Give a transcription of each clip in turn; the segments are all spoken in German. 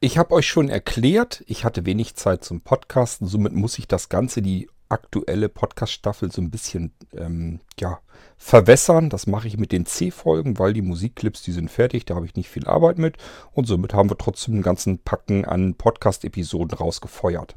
Ich habe euch schon erklärt, ich hatte wenig Zeit zum Podcasten, somit muss ich das Ganze, die aktuelle Podcast-Staffel, so ein bisschen ähm, ja, verwässern. Das mache ich mit den C-Folgen, weil die Musikclips, die sind fertig, da habe ich nicht viel Arbeit mit. Und somit haben wir trotzdem einen ganzen Packen an Podcast-Episoden rausgefeuert.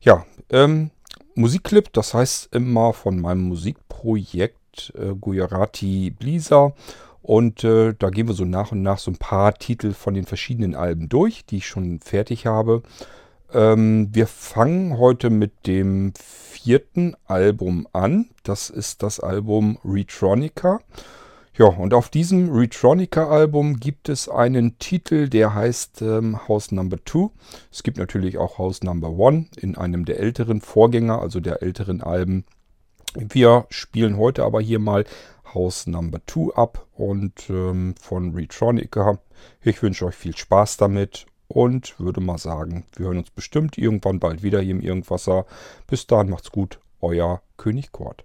Ja, ähm, Musikclip, das heißt immer von meinem Musikprojekt äh, Gujarati Blizzard. Und äh, da gehen wir so nach und nach so ein paar Titel von den verschiedenen Alben durch, die ich schon fertig habe. Ähm, wir fangen heute mit dem vierten Album an. Das ist das Album Retronica. Ja, und auf diesem Retronica-Album gibt es einen Titel, der heißt ähm, House Number 2. Es gibt natürlich auch House Number 1 in einem der älteren Vorgänger, also der älteren Alben. Wir spielen heute aber hier mal House Number 2 ab und ähm, von Retronica. Ich wünsche euch viel Spaß damit und würde mal sagen, wir hören uns bestimmt irgendwann bald wieder hier im Irgendwasser. Bis dahin macht's gut, euer König Kort.